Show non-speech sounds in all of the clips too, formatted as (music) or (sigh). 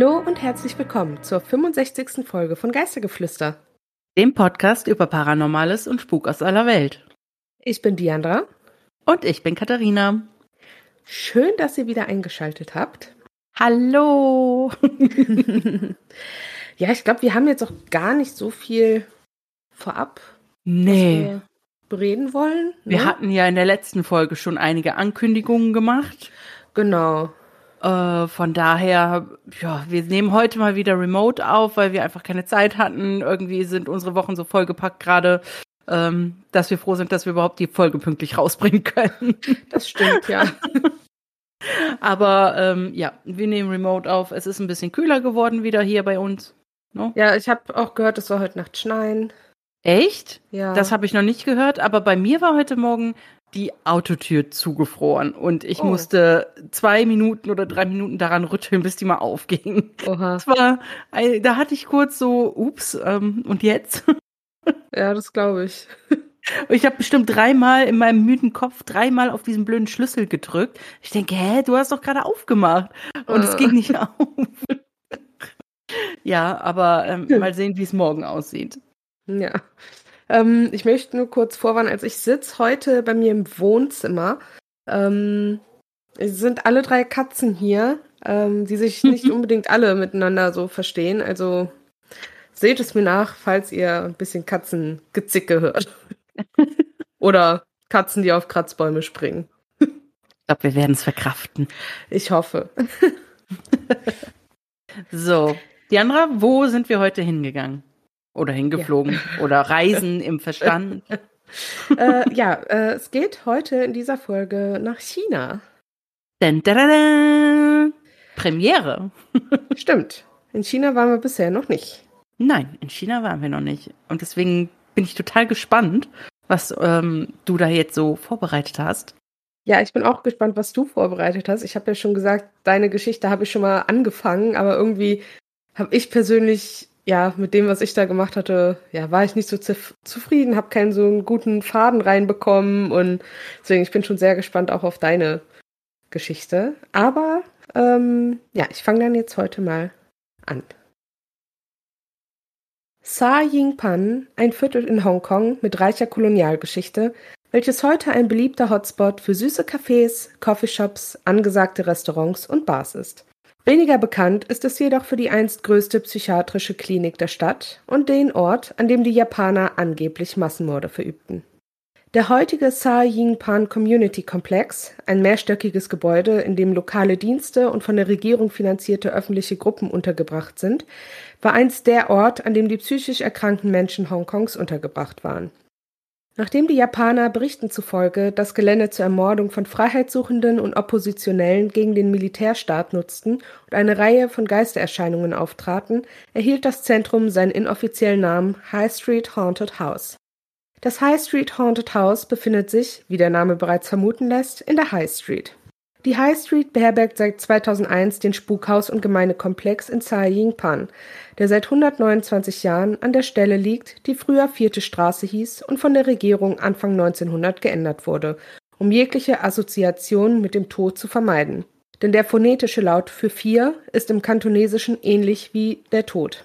Hallo und herzlich willkommen zur 65. Folge von Geistergeflüster, dem Podcast über Paranormales und Spuk aus aller Welt. Ich bin Diandra. Und ich bin Katharina. Schön, dass ihr wieder eingeschaltet habt. Hallo! (laughs) ja, ich glaube, wir haben jetzt auch gar nicht so viel vorab. Nee. bereden wollen. Ne? Wir hatten ja in der letzten Folge schon einige Ankündigungen gemacht. Genau. Äh, von daher, ja, wir nehmen heute mal wieder remote auf, weil wir einfach keine Zeit hatten. Irgendwie sind unsere Wochen so vollgepackt gerade, ähm, dass wir froh sind, dass wir überhaupt die Folge pünktlich rausbringen können. (laughs) Das stimmt, ja. (laughs) Aber ähm, ja, wir nehmen remote auf. Es ist ein bisschen kühler geworden wieder hier bei uns. No? Ja, ich habe auch gehört, es soll heute Nacht schneien. Echt? Ja. Das habe ich noch nicht gehört, aber bei mir war heute Morgen die Autotür zugefroren und ich oh. musste zwei Minuten oder drei Minuten daran rütteln, bis die mal aufging. Oha. Das war, da hatte ich kurz so, ups, ähm, und jetzt? Ja, das glaube ich. Ich habe bestimmt dreimal in meinem müden Kopf dreimal auf diesen blöden Schlüssel gedrückt. Ich denke, hä, du hast doch gerade aufgemacht. Und es ging nicht (laughs) auf. ja, aber ähm, mal sehen, wie es morgen aussieht. Ja. Ähm, ich möchte nur kurz vorwarnen, als ich sitze heute bei mir im Wohnzimmer. Ähm, es sind alle drei Katzen hier, ähm, die sich (laughs) nicht unbedingt alle miteinander so verstehen. Also seht es mir nach, falls ihr ein bisschen Katzengezicke hört. (laughs) Oder Katzen, die auf Kratzbäume springen. Ich glaube, wir werden es verkraften. Ich hoffe. (laughs) so, Diandra, wo sind wir heute hingegangen? Oder hingeflogen? Ja. (laughs) Oder reisen im Verstand? (laughs) äh, ja, äh, es geht heute in dieser Folge nach China. Dun, dun, dun, Premiere. (laughs) Stimmt. In China waren wir bisher noch nicht. Nein, in China waren wir noch nicht. Und deswegen bin ich total gespannt, was ähm, du da jetzt so vorbereitet hast. Ja, ich bin auch gespannt, was du vorbereitet hast. Ich habe ja schon gesagt, deine Geschichte habe ich schon mal angefangen, aber irgendwie habe ich persönlich, ja, mit dem, was ich da gemacht hatte, ja, war ich nicht so zufrieden, habe keinen so einen guten Faden reinbekommen und deswegen, ich bin schon sehr gespannt auch auf deine Geschichte. Aber ähm, ja, ich fange dann jetzt heute mal an. Sa Ying Pan, ein Viertel in Hongkong mit reicher Kolonialgeschichte, welches heute ein beliebter Hotspot für süße Cafés, Coffeeshops, angesagte Restaurants und Bars ist. Weniger bekannt ist es jedoch für die einst größte psychiatrische Klinik der Stadt und den Ort, an dem die Japaner angeblich Massenmorde verübten. Der heutige Sa Ying Pan Community Komplex, ein mehrstöckiges Gebäude, in dem lokale Dienste und von der Regierung finanzierte öffentliche Gruppen untergebracht sind, war einst der Ort, an dem die psychisch erkrankten Menschen Hongkongs untergebracht waren. Nachdem die Japaner Berichten zufolge das Gelände zur Ermordung von Freiheitssuchenden und Oppositionellen gegen den Militärstaat nutzten und eine Reihe von Geistererscheinungen auftraten, erhielt das Zentrum seinen inoffiziellen Namen High Street Haunted House. Das High Street Haunted House befindet sich, wie der Name bereits vermuten lässt, in der High Street. Die High Street beherbergt seit 2001 den Spukhaus- und Gemeindekomplex in Sai Ying Pan, der seit 129 Jahren an der Stelle liegt, die früher Vierte Straße hieß und von der Regierung Anfang 1900 geändert wurde, um jegliche Assoziation mit dem Tod zu vermeiden. Denn der phonetische Laut für vier ist im Kantonesischen ähnlich wie der Tod.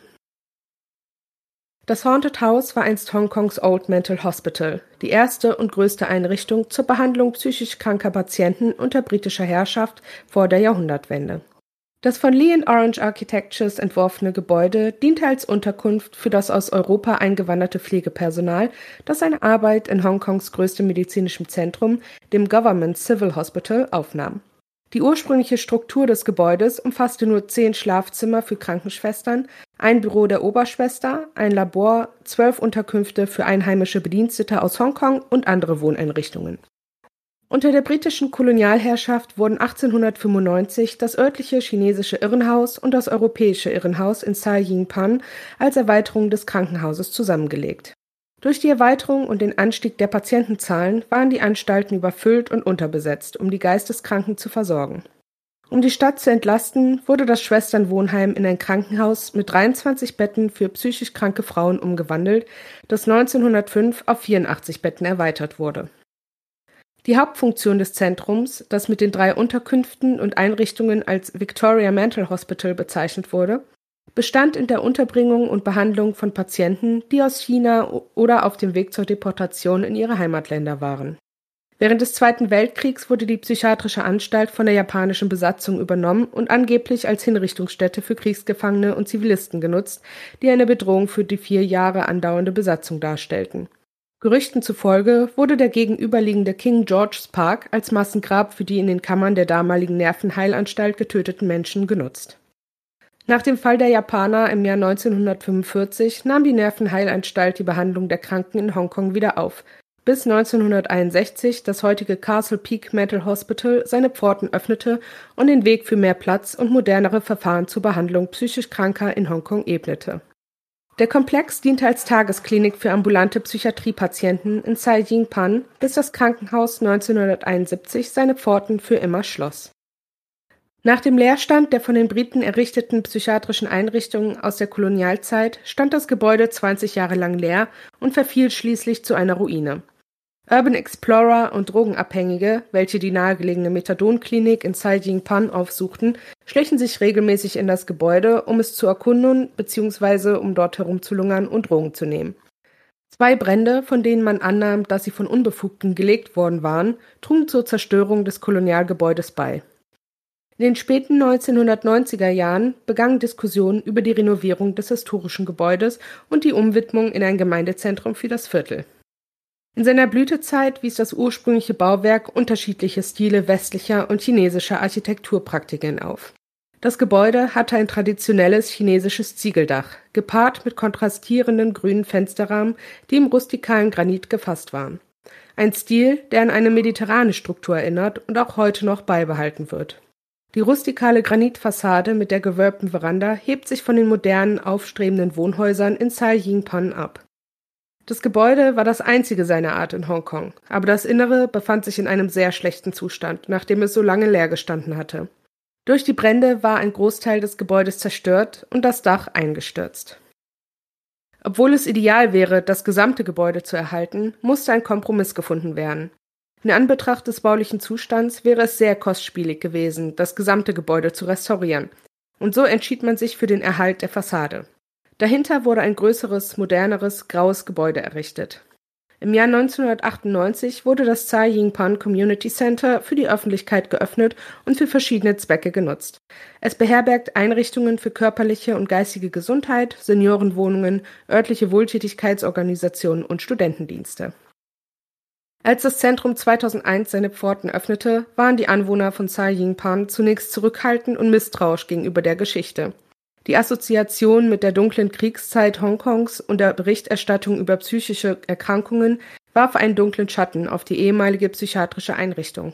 Das Haunted House war einst Hongkongs Old Mental Hospital, die erste und größte Einrichtung zur Behandlung psychisch kranker Patienten unter britischer Herrschaft vor der Jahrhundertwende. Das von Lee Orange Architectures entworfene Gebäude diente als Unterkunft für das aus Europa eingewanderte Pflegepersonal, das seine Arbeit in Hongkongs größtem medizinischem Zentrum, dem Government Civil Hospital, aufnahm die ursprüngliche Struktur des Gebäudes umfasste nur zehn Schlafzimmer für Krankenschwestern, ein Büro der Oberschwester, ein Labor, zwölf Unterkünfte für einheimische Bedienstete aus Hongkong und andere Wohneinrichtungen. Unter der britischen Kolonialherrschaft wurden 1895 das örtliche chinesische Irrenhaus und das europäische Irrenhaus in Sai Ying Pan als Erweiterung des Krankenhauses zusammengelegt durch die Erweiterung und den Anstieg der Patientenzahlen waren die Anstalten überfüllt und unterbesetzt, um die Geisteskranken zu versorgen. Um die Stadt zu entlasten, wurde das Schwesternwohnheim in ein Krankenhaus mit 23 Betten für psychisch kranke Frauen umgewandelt, das 1905 auf 84 Betten erweitert wurde. Die Hauptfunktion des Zentrums, das mit den drei Unterkünften und Einrichtungen als Victoria Mental Hospital bezeichnet wurde, bestand in der Unterbringung und Behandlung von Patienten, die aus China oder auf dem Weg zur Deportation in ihre Heimatländer waren. Während des Zweiten Weltkriegs wurde die psychiatrische Anstalt von der japanischen Besatzung übernommen und angeblich als Hinrichtungsstätte für Kriegsgefangene und Zivilisten genutzt, die eine Bedrohung für die vier Jahre andauernde Besatzung darstellten. Gerüchten zufolge wurde der gegenüberliegende King George's Park als Massengrab für die in den Kammern der damaligen Nervenheilanstalt getöteten Menschen genutzt. Nach dem Fall der Japaner im Jahr 1945 nahm die Nervenheilanstalt die Behandlung der Kranken in Hongkong wieder auf, bis 1961 das heutige Castle Peak Mental Hospital seine Pforten öffnete und den Weg für mehr Platz und modernere Verfahren zur Behandlung psychisch Kranker in Hongkong ebnete der Komplex diente als Tagesklinik für ambulante Psychiatriepatienten in Sai Ying-pan, bis das Krankenhaus 1971 seine Pforten für immer schloss. Nach dem Leerstand der von den Briten errichteten psychiatrischen Einrichtungen aus der Kolonialzeit stand das Gebäude 20 Jahre lang leer und verfiel schließlich zu einer Ruine Urban Explorer und Drogenabhängige, welche die nahegelegene Methadonklinik in Saijingpan aufsuchten, schlichen sich regelmäßig in das Gebäude, um es zu erkunden bzw. um dort herumzulungern und Drogen zu nehmen. Zwei Brände, von denen man annahm, dass sie von Unbefugten gelegt worden waren, trugen zur Zerstörung des Kolonialgebäudes bei. In den späten 1990er Jahren begannen Diskussionen über die Renovierung des historischen Gebäudes und die Umwidmung in ein Gemeindezentrum für das Viertel. In seiner Blütezeit wies das ursprüngliche Bauwerk unterschiedliche Stile westlicher und chinesischer Architekturpraktiken auf. Das Gebäude hatte ein traditionelles chinesisches Ziegeldach, gepaart mit kontrastierenden grünen Fensterrahmen, die im rustikalen Granit gefasst waren. Ein Stil, der an eine mediterrane Struktur erinnert und auch heute noch beibehalten wird. Die rustikale Granitfassade mit der gewölbten Veranda hebt sich von den modernen, aufstrebenden Wohnhäusern in Sai Yingpan ab. Das Gebäude war das einzige seiner Art in Hongkong, aber das Innere befand sich in einem sehr schlechten Zustand, nachdem es so lange leer gestanden hatte. Durch die Brände war ein Großteil des Gebäudes zerstört und das Dach eingestürzt. Obwohl es ideal wäre, das gesamte Gebäude zu erhalten, musste ein Kompromiss gefunden werden. In Anbetracht des baulichen Zustands wäre es sehr kostspielig gewesen, das gesamte Gebäude zu restaurieren, und so entschied man sich für den Erhalt der Fassade. Dahinter wurde ein größeres, moderneres, graues Gebäude errichtet. Im Jahr 1998 wurde das Tsai Ying-pan Community Center für die Öffentlichkeit geöffnet und für verschiedene Zwecke genutzt. Es beherbergt Einrichtungen für körperliche und geistige Gesundheit, Seniorenwohnungen, örtliche Wohltätigkeitsorganisationen und Studentendienste. Als das Zentrum 2001 seine Pforten öffnete, waren die Anwohner von Tsai Ying-pan zunächst zurückhaltend und misstrauisch gegenüber der Geschichte. Die Assoziation mit der dunklen Kriegszeit Hongkongs und der Berichterstattung über psychische Erkrankungen warf einen dunklen Schatten auf die ehemalige psychiatrische Einrichtung.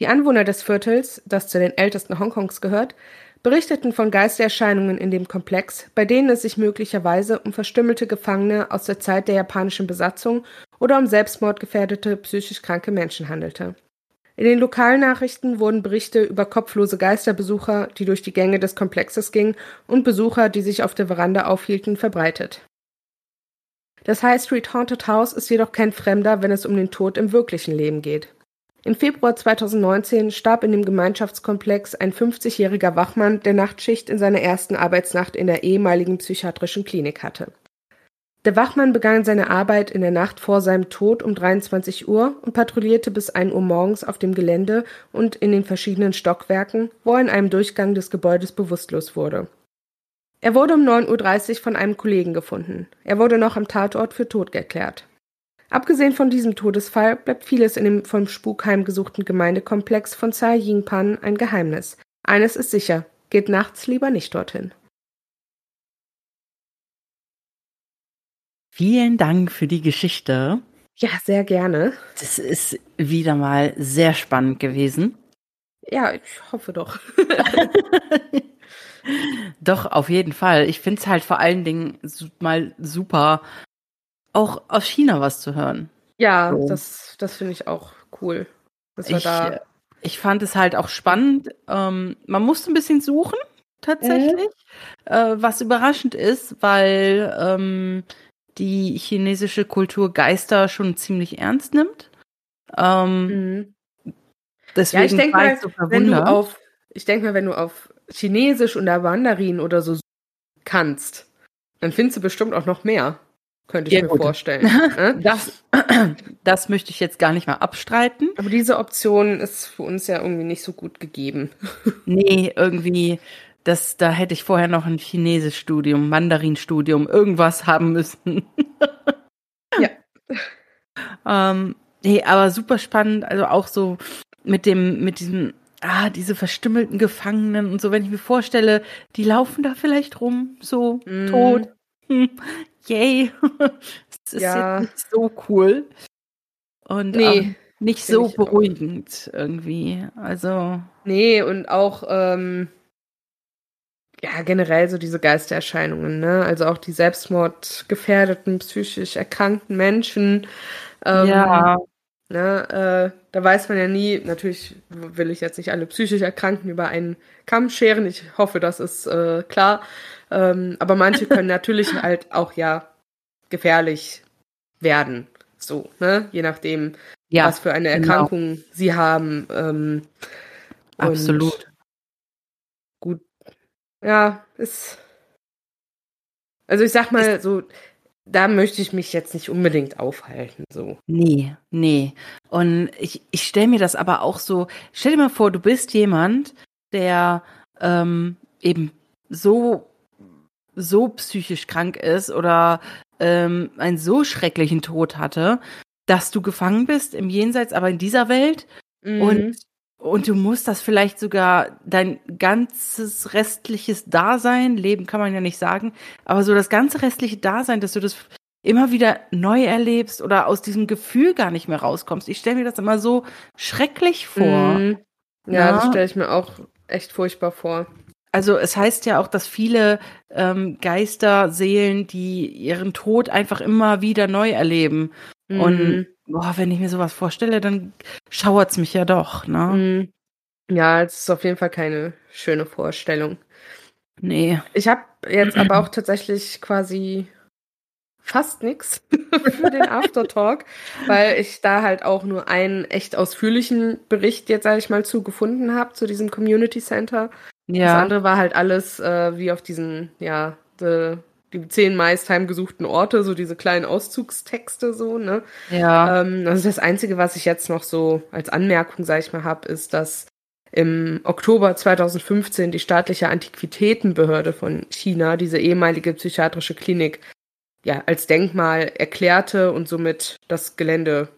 Die Anwohner des Viertels, das zu den ältesten Hongkongs gehört, berichteten von Geistererscheinungen in dem Komplex, bei denen es sich möglicherweise um verstümmelte Gefangene aus der Zeit der japanischen Besatzung oder um selbstmordgefährdete psychisch kranke Menschen handelte in den Lokalnachrichten wurden Berichte über kopflose Geisterbesucher, die durch die Gänge des Komplexes gingen, und Besucher, die sich auf der Veranda aufhielten, verbreitet. Das High Street Haunted House ist jedoch kein Fremder, wenn es um den Tod im wirklichen Leben geht. Im Februar 2019 starb in dem Gemeinschaftskomplex ein 50-jähriger Wachmann, der Nachtschicht in seiner ersten Arbeitsnacht in der ehemaligen psychiatrischen Klinik hatte. Der Wachmann begann seine Arbeit in der Nacht vor seinem Tod um 23 Uhr und patrouillierte bis 1 Uhr morgens auf dem Gelände und in den verschiedenen Stockwerken, wo er in einem Durchgang des Gebäudes bewusstlos wurde. Er wurde um 9.30 Uhr von einem Kollegen gefunden. Er wurde noch am Tatort für tot erklärt. Abgesehen von diesem Todesfall bleibt vieles in dem vom Spuk heimgesuchten Gemeindekomplex von Tsai Ying-pan ein Geheimnis. Eines ist sicher, geht nachts lieber nicht dorthin. Vielen Dank für die Geschichte. Ja, sehr gerne. Das ist wieder mal sehr spannend gewesen. Ja, ich hoffe doch. (laughs) doch, auf jeden Fall. Ich finde es halt vor allen Dingen mal super, auch aus China was zu hören. Ja, so. das, das finde ich auch cool. Dass wir ich, da ich fand es halt auch spannend. Ähm, man musste ein bisschen suchen, tatsächlich. Äh? Äh, was überraschend ist, weil ähm, die chinesische Kultur Geister schon ziemlich ernst nimmt. Ähm, Mhm. deswegen Ja, ich denke mal, so wenn du auf, ich denke mal, wenn du auf Chinesisch oder Mandarin oder so kannst, dann findest du bestimmt auch noch mehr. Könnte ich Ja, mir gut. vorstellen. (laughs) ne? Das, (clears throat) das möchte ich jetzt gar nicht mal abstreiten. Aber diese Option ist für uns ja irgendwie nicht so gut gegeben. (laughs) Nee, irgendwie, das, da hätte ich vorher noch ein Chinesischstudium, Mandarinstudium, irgendwas haben müssen. (laughs) Ja. ähm, nee, aber super spannend, also auch so mit dem, mit diesem, ah, diese verstümmelten Gefangenen und so, wenn ich mir vorstelle, die laufen da vielleicht rum, so Mhm. tot. Hm, (laughs) yay. (laughs) Das ist Ja. jetzt nicht so cool. Und Nee, ähm, nicht so beruhigend irgendwie. Also, Nee, und auch, ähm, ja, generell so diese Geistererscheinungen, ne? Also auch die selbstmordgefährdeten, psychisch erkrankten Menschen. Ähm, ja, Ne, äh, da weiß man ja nie, natürlich will ich jetzt nicht alle psychisch Erkrankten über einen Kamm scheren, ich hoffe, das ist äh, klar. Ähm, aber manche (laughs) können natürlich halt auch ja gefährlich werden. So, ne? Je nachdem, ja, was für eine genau. Erkrankung sie haben. Ähm, absolut. Ja, ist. Also ich sag mal so, da möchte ich mich jetzt nicht unbedingt aufhalten. So. Nee, nee. Und ich, ich stelle mir das aber auch so, stell dir mal vor, du bist jemand, der ähm, eben so, so psychisch krank ist oder ähm, einen so schrecklichen Tod hatte, dass du gefangen bist im Jenseits, aber in dieser Welt Mhm. und, und du musst das vielleicht sogar dein ganzes restliches Dasein, Leben kann man ja nicht sagen, aber so das ganze restliche Dasein, dass du das immer wieder neu erlebst oder aus diesem Gefühl gar nicht mehr rauskommst. Ich stelle mir das immer so schrecklich vor. Mhm. Ja, Ja. das stelle ich mir auch echt furchtbar vor. Also es heißt ja auch, dass viele ähm, Geister, Seelen, die ihren Tod einfach immer wieder neu erleben. Mhm. Und boah, wenn ich mir sowas vorstelle, dann schauert's mich ja doch, ne? Mhm. Ja, es ist auf jeden Fall keine schöne Vorstellung. Nee. Ich habe jetzt aber (clears throat) auch tatsächlich quasi fast nichts (laughs) für den Aftertalk, weil ich da halt auch nur einen echt ausführlichen Bericht jetzt, sage ich mal, zu gefunden habe, zu diesem Community Center. Das Ja. andere war halt alles äh, wie auf diesen, ja, the, die zehn meist heimgesuchten Orte, so diese kleinen Auszugstexte so, ne? Ja. Ähm, also das Einzige, was ich jetzt noch so als Anmerkung, sage ich mal, habe, ist, dass im Oktober 2015 die staatliche Antiquitätenbehörde von China diese ehemalige psychiatrische Klinik ja als Denkmal erklärte und somit das Gelände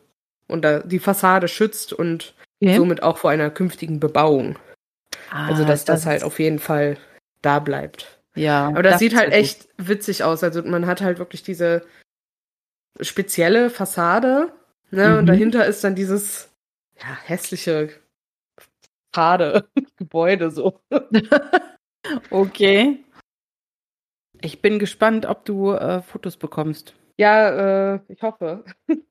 und die Fassade schützt und Okay. somit auch vor einer künftigen Bebauung. Also Ah, dass das, halt ist- auf jeden Fall da bleibt. Ja. Aber das, sieht ist halt echt witzig aus. Also man hat halt wirklich diese spezielle Fassade, ne? Und Mhm. dahinter ist dann dieses ja, hässliche Fade (laughs) Gebäude so. (laughs) Okay. Ich bin gespannt, ob du äh, Fotos bekommst. Ja, äh, ich hoffe. (laughs)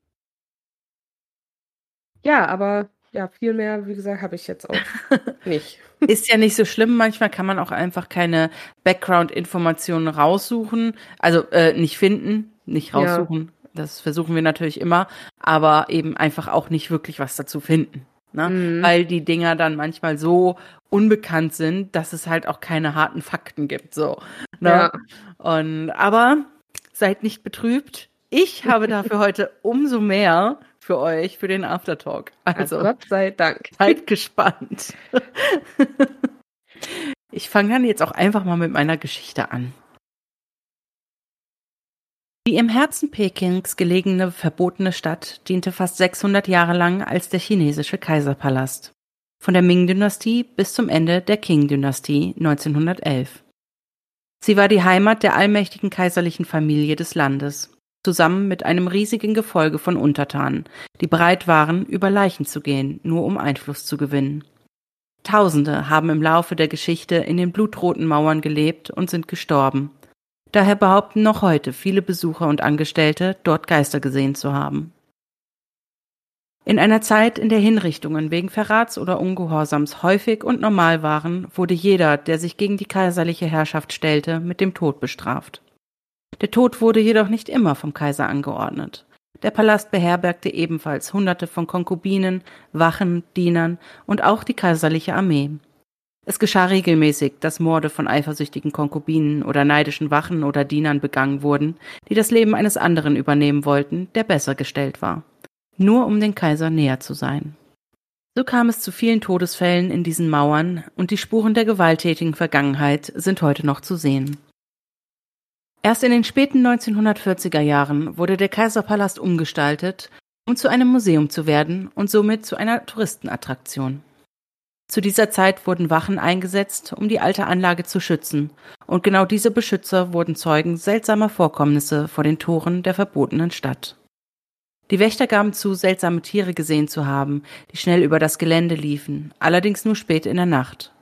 ja, aber ja, viel mehr, wie gesagt, habe ich jetzt auch (laughs) nicht. Ist ja nicht so schlimm. Manchmal kann man auch einfach keine Background-Informationen raussuchen. Also äh, nicht finden, nicht Ja. raussuchen. Das versuchen wir natürlich immer. Aber eben einfach auch nicht wirklich was dazu finden. Ne? Mhm. Weil die Dinger dann manchmal so unbekannt sind, dass es halt auch keine harten Fakten gibt. So. Ne? Ja. Und aber seid nicht betrübt. Ich habe dafür heute umso mehr für euch, für den Aftertalk. Also Also Gott sei Dank. (laughs) seid gespannt. Ich fange dann jetzt auch einfach mal mit meiner Geschichte an. Die im Herzen Pekings gelegene verbotene Stadt diente fast 600 Jahre lang als der chinesische Kaiserpalast. Von der Ming-Dynastie bis zum Ende der Qing-Dynastie 1911. Sie war die Heimat der allmächtigen kaiserlichen Familie des Landes, zusammen mit einem riesigen Gefolge von Untertanen, die bereit waren, über Leichen zu gehen, nur um Einfluss zu gewinnen. Tausende haben im Laufe der Geschichte in den blutroten Mauern gelebt und sind gestorben. Daher behaupten noch heute viele Besucher und Angestellte, dort Geister gesehen zu haben. In einer Zeit, in der Hinrichtungen wegen Verrats oder Ungehorsams häufig und normal waren, wurde jeder, der sich gegen die kaiserliche Herrschaft stellte, mit dem Tod bestraft. Der Tod wurde jedoch nicht immer vom Kaiser angeordnet. Der Palast beherbergte ebenfalls hunderte von Konkubinen, Wachen, Dienern und auch die kaiserliche Armee. Es geschah regelmäßig, dass Morde von eifersüchtigen Konkubinen oder neidischen Wachen oder Dienern begangen wurden, die das Leben eines anderen übernehmen wollten, der besser gestellt war. Nur um den Kaiser näher zu sein. So kam es zu vielen Todesfällen in diesen Mauern und die Spuren der gewalttätigen Vergangenheit sind heute noch zu sehen. Erst in den späten 1940er Jahren wurde der Kaiserpalast umgestaltet, um zu einem Museum zu werden und somit zu einer Touristenattraktion. Zu dieser Zeit wurden Wachen eingesetzt, um die alte Anlage zu schützen, und genau diese Beschützer wurden Zeugen seltsamer Vorkommnisse vor den Toren der verbotenen Stadt. Die Wächter gaben zu, seltsame Tiere gesehen zu haben, die schnell über das Gelände liefen, allerdings nur spät in der Nacht.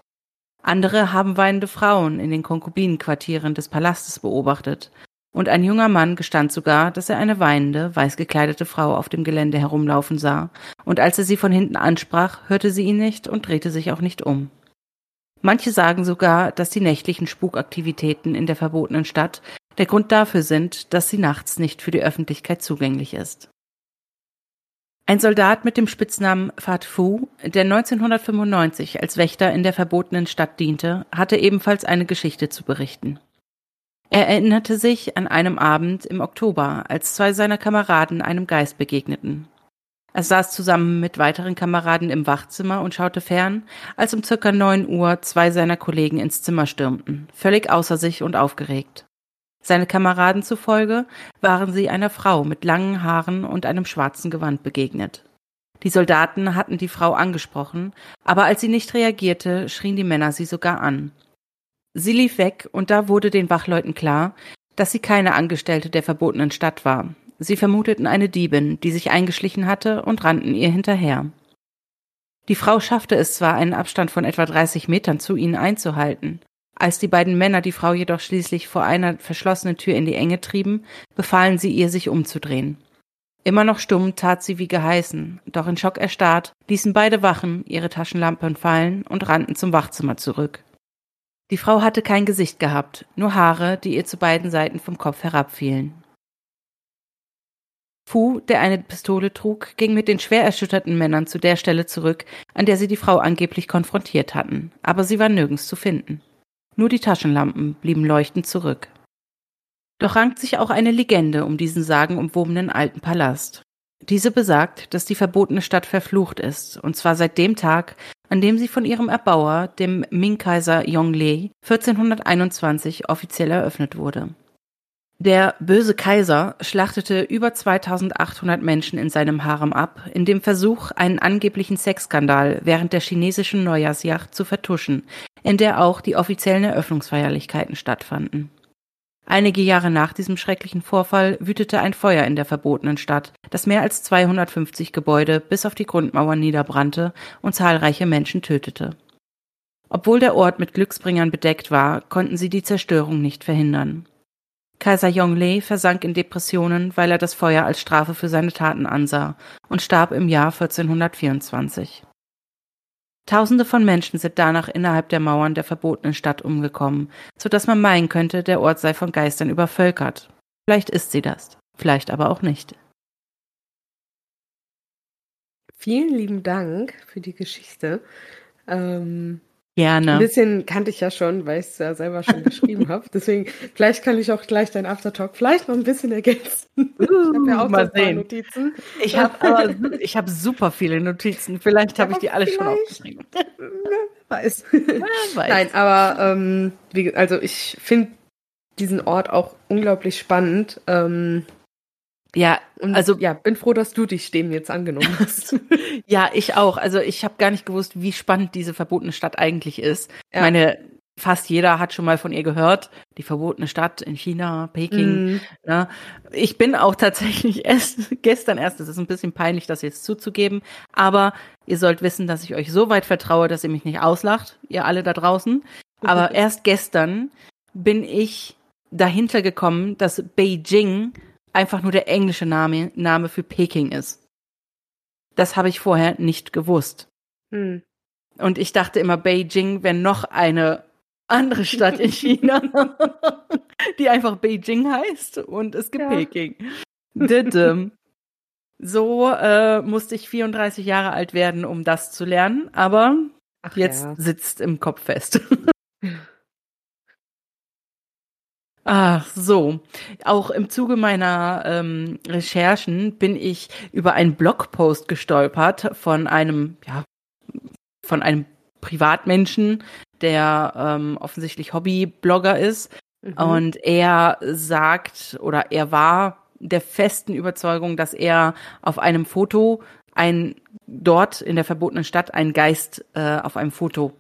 Andere haben weinende Frauen in den Konkubinenquartieren des Palastes beobachtet, und ein junger Mann gestand sogar, dass er eine weinende, weiß gekleidete Frau auf dem Gelände herumlaufen sah, und als er sie von hinten ansprach, hörte sie ihn nicht und drehte sich auch nicht um. Manche sagen sogar, dass die nächtlichen Spukaktivitäten in der verbotenen Stadt der Grund dafür sind, dass sie nachts nicht für die Öffentlichkeit zugänglich ist. Ein Soldat mit dem Spitznamen Fat Fu, der 1995 als Wächter in der verbotenen Stadt diente, hatte ebenfalls eine Geschichte zu berichten. Er erinnerte sich an einem Abend im Oktober, als zwei seiner Kameraden einem Geist begegneten. Er saß zusammen mit weiteren Kameraden im Wachzimmer und schaute fern, als um circa neun Uhr zwei seiner Kollegen ins Zimmer stürmten, völlig außer sich und aufgeregt. Seine Kameraden zufolge waren sie einer Frau mit langen Haaren und einem schwarzen Gewand begegnet. Die Soldaten hatten die Frau angesprochen, aber als sie nicht reagierte, schrien die Männer sie sogar an. Sie lief weg, und da wurde den Wachleuten klar, dass sie keine Angestellte der verbotenen Stadt war. Sie vermuteten eine Diebin, die sich eingeschlichen hatte, und rannten ihr hinterher. Die Frau schaffte es zwar, einen Abstand von etwa 30 Metern zu ihnen einzuhalten. Als die beiden Männer die Frau jedoch schließlich vor einer verschlossenen Tür in die Enge trieben, befahlen sie ihr, sich umzudrehen. Immer noch stumm tat sie wie geheißen, doch in Schock erstarrt ließen beide Wachen ihre Taschenlampen fallen und rannten zum Wachzimmer zurück. Die Frau hatte kein Gesicht gehabt, nur Haare, die ihr zu beiden Seiten vom Kopf herabfielen. Fu, der eine Pistole trug, ging mit den schwer erschütterten Männern zu der Stelle zurück, an der sie die Frau angeblich konfrontiert hatten, aber sie war nirgends zu finden. Nur die Taschenlampen blieben leuchtend zurück. Doch rankt sich auch eine Legende um diesen sagenumwobenen alten Palast. Diese besagt, dass die verbotene Stadt verflucht ist, und zwar seit dem Tag, an dem sie von ihrem Erbauer, dem Ming-Kaiser Yongle, 1421 offiziell eröffnet wurde. Der böse Kaiser schlachtete über 2800 Menschen in seinem Harem ab, in dem Versuch, einen angeblichen Sexskandal während der chinesischen Neujahrsjacht zu vertuschen, in der auch die offiziellen Eröffnungsfeierlichkeiten stattfanden. Einige Jahre nach diesem schrecklichen Vorfall wütete ein Feuer in der verbotenen Stadt, das mehr als 250 Gebäude bis auf die Grundmauern niederbrannte und zahlreiche Menschen tötete. Obwohl der Ort mit Glücksbringern bedeckt war, konnten sie die Zerstörung nicht verhindern. Kaiser Yongle versank in Depressionen, weil er das Feuer als Strafe für seine Taten ansah und starb im Jahr 1424. Tausende von Menschen sind danach innerhalb der Mauern der verbotenen Stadt umgekommen, so dass man meinen könnte, der Ort sei von Geistern übervölkert. Vielleicht ist sie das, vielleicht aber auch nicht. Vielen lieben Dank für die Geschichte. Ähm, Gerne. Ein bisschen kannte ich ja schon, weil ich es ja selber schon geschrieben (laughs) habe. Deswegen, vielleicht kann ich auch gleich dein Aftertalk vielleicht noch ein bisschen ergänzen. (laughs) Uh, ich habe ja auch mal sehen. Notizen. Ich habe aber ich habe super viele Notizen. Vielleicht habe ich die alle schon aufgeschrieben. (laughs) Weiß. weiß. Nein, aber ähm, wie, also ich finde diesen Ort auch unglaublich spannend. Ähm, ja, und also ja, bin froh, dass du dich dem jetzt angenommen (laughs) hast. ja, ich auch. Also ich habe gar nicht gewusst, wie spannend diese verbotene Stadt eigentlich ist. Ja. Meine fast jeder hat schon mal von ihr gehört. Die verbotene Stadt in China, Peking. Mm. Ne? Ich bin auch tatsächlich (laughs) erst gestern erst. Es ist ein bisschen peinlich, das jetzt zuzugeben, aber ihr sollt wissen, dass ich euch so weit vertraue, dass ihr mich nicht auslacht, ihr alle da draußen. (laughs) Aber erst gestern bin ich dahinter gekommen, dass Beijing einfach nur der englische Name, Name für Peking ist. Das habe ich vorher nicht gewusst. Hm. Und ich dachte immer, Beijing wäre noch eine andere Stadt in China, (laughs) die einfach Beijing heißt und es gibt ja. Peking. So äh, musste ich 34 Jahre alt werden, um das zu lernen, aber Ach jetzt ja. sitzt im Kopf fest. (laughs) Ach so. Auch im Zuge meiner ähm, Recherchen bin ich über einen Blogpost gestolpert von einem, ja, von einem Privatmenschen, der ähm, offensichtlich Hobbyblogger ist. Mhm. Und er sagt oder er war der festen Überzeugung, dass er auf einem Foto ein dort in der verbotenen Stadt einen Geist äh, auf einem Foto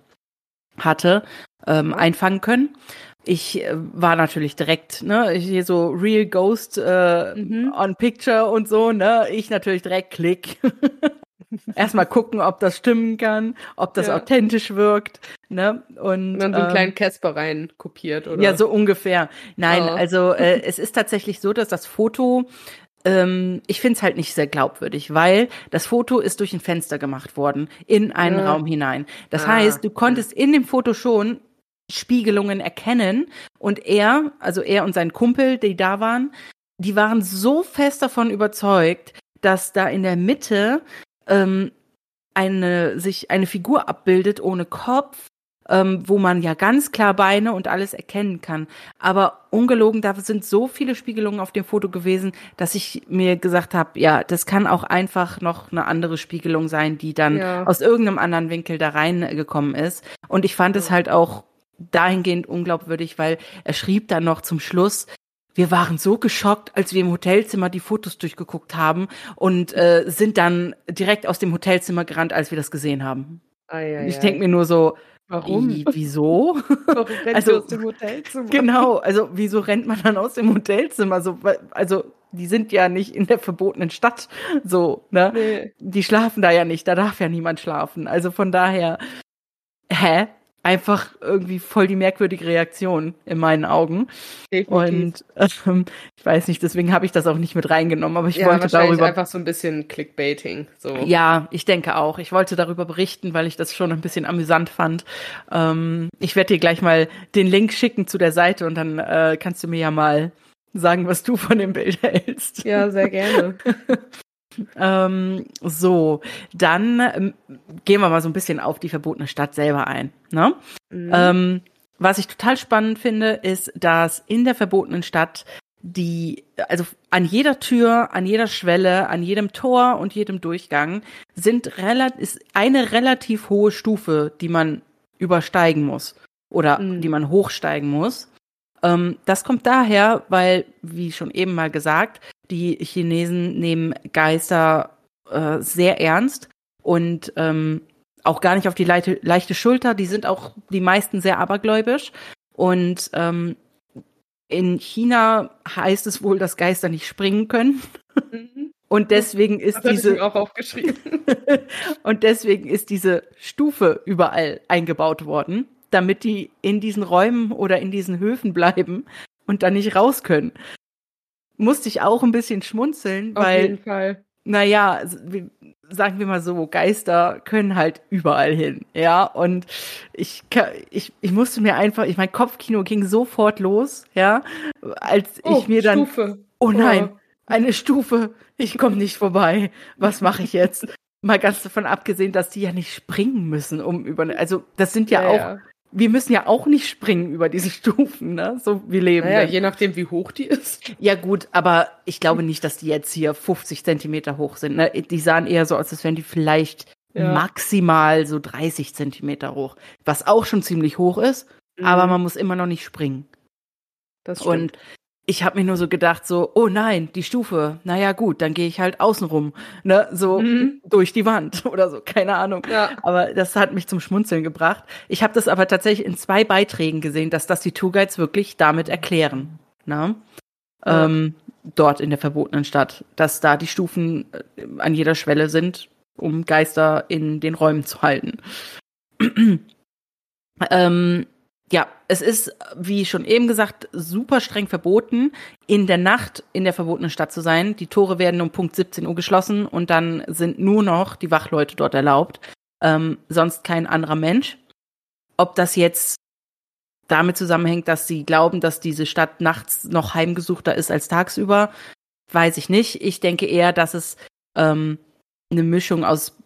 hatte ähm, einfangen können. Ich äh, war natürlich direkt, ne, hier so Real Ghost äh, Mhm. on Picture und so, ne, ich natürlich direkt Klick. (laughs) Erstmal gucken, ob das stimmen kann, ob das Ja. authentisch wirkt, ne, und Und dann so einen ähm, kleinen Casper rein kopiert, oder? ja, so ungefähr. Nein, Oh. also (laughs) äh, es ist tatsächlich so, dass das Foto, ähm, ich finde es halt nicht sehr glaubwürdig, weil das Foto ist durch ein Fenster gemacht worden, in einen Ja. Raum hinein. Das Ah, heißt, du konntest in dem Foto schon Spiegelungen erkennen und er, also er und sein Kumpel, die da waren, die waren so fest davon überzeugt, dass da in der Mitte ähm, eine sich eine Figur abbildet ohne Kopf, ähm, wo man ja ganz klar Beine und alles erkennen kann. Aber ungelogen, da sind so viele Spiegelungen auf dem Foto gewesen, dass ich mir gesagt habe, ja, das kann auch einfach noch eine andere Spiegelung sein, die dann Ja. aus irgendeinem anderen Winkel da reingekommen ist. Und ich fand es halt auch dahingehend unglaubwürdig, weil er schrieb dann noch zum Schluss, wir waren so geschockt, als wir im Hotelzimmer die Fotos durchgeguckt haben und äh, sind dann direkt aus dem Hotelzimmer gerannt, als wir das gesehen haben. Ei, ei, ich denke mir nur so, warum? wie, wieso? (laughs) Warum rennt Also- aus dem Hotelzimmer? genau, also wieso rennt man dann aus dem Hotelzimmer? So, weil- also die sind ja nicht in der verbotenen Stadt, so, ne? Nee. Die schlafen da ja nicht, da darf ja niemand schlafen. Also von daher, hä? Einfach irgendwie voll die merkwürdige Reaktion in meinen Augen. Definitiv. Und ähm, ich weiß nicht, deswegen habe ich das auch nicht mit reingenommen, aber ich ja, wollte wahrscheinlich darüber. einfach so ein bisschen Clickbaiting. So. Ja, ich denke auch. Ich wollte darüber berichten, weil ich das schon ein bisschen amüsant fand. Ähm, ich werde dir gleich mal den Link schicken zu der Seite und dann äh, kannst du mir ja mal sagen, was du von dem Bild hältst. Ja, sehr gerne. (laughs) Ähm, so, dann ähm, gehen wir mal so ein bisschen auf die verbotene Stadt selber ein. Ne? Mhm. Ähm, was ich total spannend finde, ist, dass in der verbotenen Stadt die, also an jeder Tür, an jeder Schwelle, an jedem Tor und jedem Durchgang sind relativ, ist eine relativ hohe Stufe, die man übersteigen muss oder Mhm. die man hochsteigen muss. Ähm, das kommt daher, weil, wie schon eben mal gesagt, die Chinesen nehmen Geister äh, sehr ernst und ähm, auch gar nicht auf die leichte, leichte Schulter. Die sind auch die meisten sehr abergläubisch. Und ähm, in China heißt es wohl, dass Geister nicht springen können. Mhm. (laughs) Und deswegen ist Das diese auch aufgeschrieben. (laughs) und deswegen ist diese Stufe überall eingebaut worden, damit die in diesen Räumen oder in diesen Höfen bleiben und dann nicht raus können. Musste ich auch ein bisschen schmunzeln, Auf weil jeden Fall. naja, sagen wir mal so, Geister können halt überall hin, ja. Und ich, ich, ich musste mir einfach, ich mein Kopfkino ging sofort los, ja, als Oh, ich mir dann, Stufe. oh nein, eine Stufe, ich komme nicht vorbei. Was mache ich jetzt? Mal ganz davon abgesehen, dass die ja nicht springen müssen, um über, also das sind ja, Ja, auch, ja. Wir müssen ja auch nicht springen über diese (laughs) Stufen, ne? So wie leben. Naja, je nachdem, wie hoch die ist. Ja, gut, aber ich glaube nicht, dass die jetzt hier 50 Zentimeter hoch sind. Ne? Die sahen eher so aus, als wären die vielleicht Ja. maximal so 30 Zentimeter hoch. Was auch schon ziemlich hoch ist, aber Mhm. man muss immer noch nicht springen. Das stimmt. Und ich habe mir nur so gedacht, so, oh nein, die Stufe, naja gut, dann gehe ich halt außenrum, ne, so Mhm. durch die Wand (laughs) oder so, keine Ahnung. ja. Aber das hat mich zum Schmunzeln gebracht. Ich habe das aber tatsächlich in zwei Beiträgen gesehen, dass das die Tourguides wirklich damit erklären. Ne? Ja. Ähm, dort in der verbotenen Stadt, dass da die Stufen äh, an jeder Schwelle sind, um Geister in den Räumen zu halten. (clears throat) ähm, ja, es ist, wie schon eben gesagt, super streng verboten, in der Nacht in der verbotenen Stadt zu sein. Die Tore werden um Punkt 17 Uhr geschlossen und dann sind nur noch die Wachleute dort erlaubt. Ähm, sonst kein anderer Mensch. Ob das jetzt damit zusammenhängt, dass sie glauben, dass diese Stadt nachts noch heimgesuchter ist als tagsüber, weiß ich nicht. Ich denke eher, dass es ähm, eine Mischung aus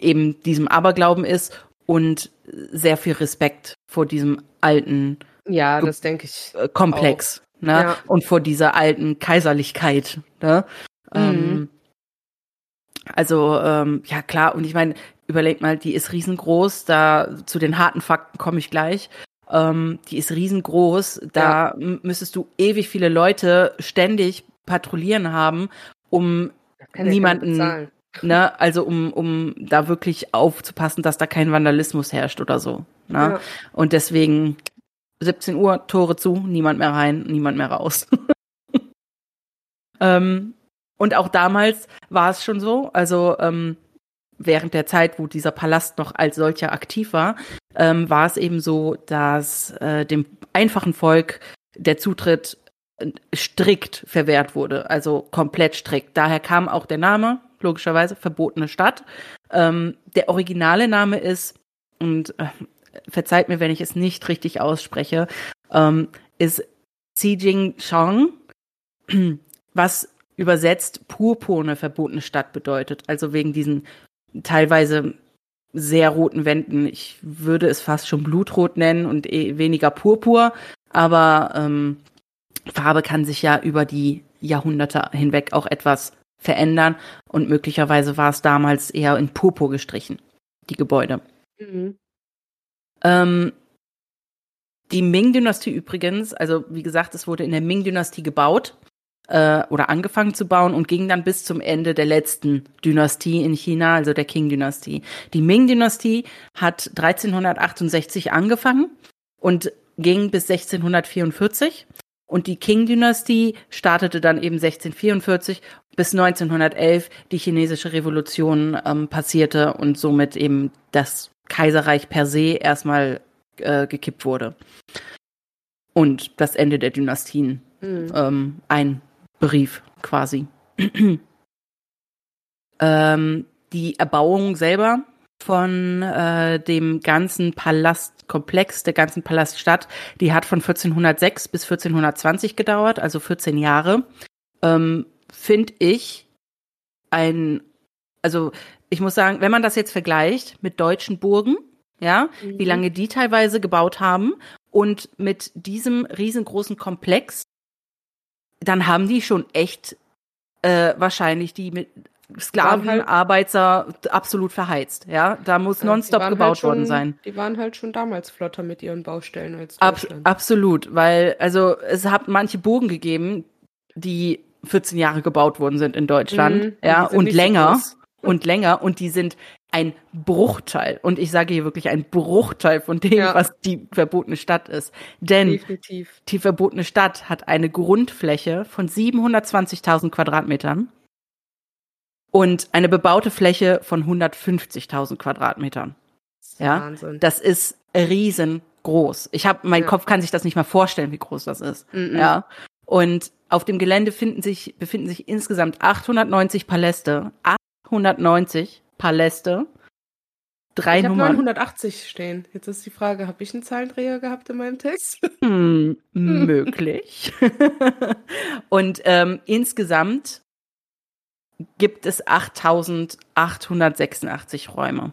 eben diesem Aberglauben ist und sehr viel Respekt vor diesem alten ja, das denke ich. Äh, Komplex. Auch. Ne? Ja. Und vor dieser alten Kaiserlichkeit. Ne? Mhm. Ähm, also, ähm, ja klar, und ich meine, überleg mal, die ist riesengroß, da zu den harten Fakten komme ich gleich. Ähm, die ist riesengroß, da ja. müsstest du ewig viele Leute ständig patrouillieren haben, um niemanden, ne, also um, um da wirklich aufzupassen, dass da kein Vandalismus herrscht oder so. Ne? Ja. Und deswegen 17 Uhr, Tore zu, niemand mehr rein, niemand mehr raus. (laughs) ähm, und auch damals war es schon so, also ähm, während der Zeit, wo dieser Palast noch als solcher aktiv war, ähm, war es eben so, dass äh, dem einfachen Volk der Zutritt äh, strikt verwehrt wurde, also komplett strikt. Daher kam auch der Name, logischerweise, verbotene Stadt. Ähm, der originale Name ist, und äh, verzeiht mir, wenn ich es nicht richtig ausspreche, ähm, ist Xijing Chong, (clears throat) was übersetzt purpurne verbotene Stadt bedeutet. Also wegen diesen teilweise sehr roten Wänden. Ich würde es fast schon blutrot nennen und eh weniger purpur, aber ähm, Farbe kann sich ja über die Jahrhunderte hinweg auch etwas verändern und möglicherweise war es damals eher in Purpur gestrichen, die Gebäude. Mhm. Ähm, die Ming-Dynastie übrigens, also wie gesagt, es wurde in der Ming-Dynastie gebaut äh, oder angefangen zu bauen und ging dann bis zum Ende der letzten Dynastie in China, also der Qing-Dynastie. Die Ming-Dynastie hat 1368 angefangen und ging bis 1644. Und die Qing-Dynastie startete dann eben 1644 bis 1911 die chinesische Revolution ähm, passierte und somit eben das Kaiserreich per se erstmal äh, gekippt wurde. Und das Ende der Dynastien mhm. ähm, einberief quasi. (clears throat) ähm, die Erbauung selber von äh, dem ganzen Palastkomplex, der ganzen Palaststadt, die hat von 1406 bis 1420 gedauert, also 14 Jahre. Ähm, Finde ich ein, also ich muss sagen, wenn man das jetzt vergleicht mit deutschen Burgen, ja, mhm. wie lange die teilweise gebaut haben und mit diesem riesengroßen Komplex, dann haben die schon echt äh, wahrscheinlich die mit Sklaven, halt, Arbeiter absolut verheizt. Ja, da muss nonstop gebaut halt schon, worden sein. Die waren halt schon damals flotter mit ihren Baustellen als Ab, absolut, weil also es hat manche Burgen gegeben, die 14 Jahre gebaut worden sind in Deutschland, mhm, ja, und länger. So und länger und die sind ein Bruchteil. Und ich sage hier wirklich ein Bruchteil von dem, ja. was die verbotene Stadt ist. Denn Definitiv. die verbotene Stadt hat eine Grundfläche von 720.000 Quadratmetern und eine bebaute Fläche von 150.000 Quadratmetern. Ja, Wahnsinn. das ist riesengroß. Ich habe, mein ja. Kopf kann sich das nicht mal vorstellen, wie groß das ist. -mm. Ja, und auf dem Gelände finden sich, befinden sich insgesamt 890 Paläste, 190 Paläste. Drei ich habe 980 stehen. Jetzt ist die Frage, habe ich einen Zahlendreher gehabt in meinem Text? Hm, (laughs) möglich. (laughs) Und ähm, insgesamt gibt es 8886 Räume.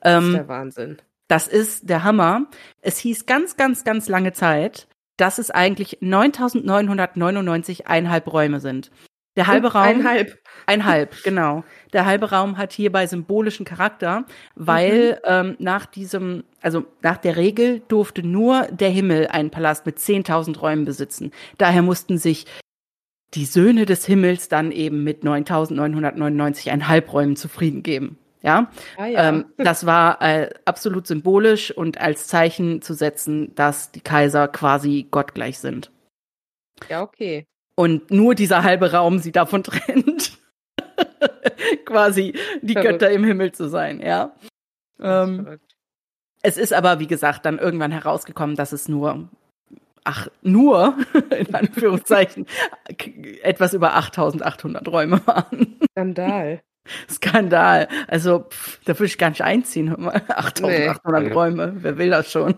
das ist ähm, der Wahnsinn. Das ist der Hammer. Es hieß ganz, ganz, ganz lange Zeit, dass es eigentlich 9999 einhalb Räume sind. Der halbe Raum. Einhalb. Einhalb, (laughs) genau. Der halbe Raum hat hierbei symbolischen Charakter, weil mhm. ähm, nach diesem, also nach der Regel durfte nur der Himmel einen Palast mit 10.000 Räumen besitzen. Daher mussten sich die Söhne des Himmels dann eben mit 9.999 einhalb Räumen zufrieden geben. Ja, ah, ja. Ähm, das war äh, absolut symbolisch und als Zeichen zu setzen, dass die Kaiser quasi gottgleich sind. Ja, okay und nur dieser halbe Raum sie davon (laughs) trennt, quasi die verrückt. Götter im Himmel zu sein, ja. Ähm, es ist aber, wie gesagt, dann irgendwann herausgekommen, dass es nur, ach, nur, (laughs) in Anführungszeichen, etwas über 8800 Räume waren. Skandal. Skandal. Also, pff, da würde ich gar nicht einziehen. 8800 nee. Räume. Wer will das schon?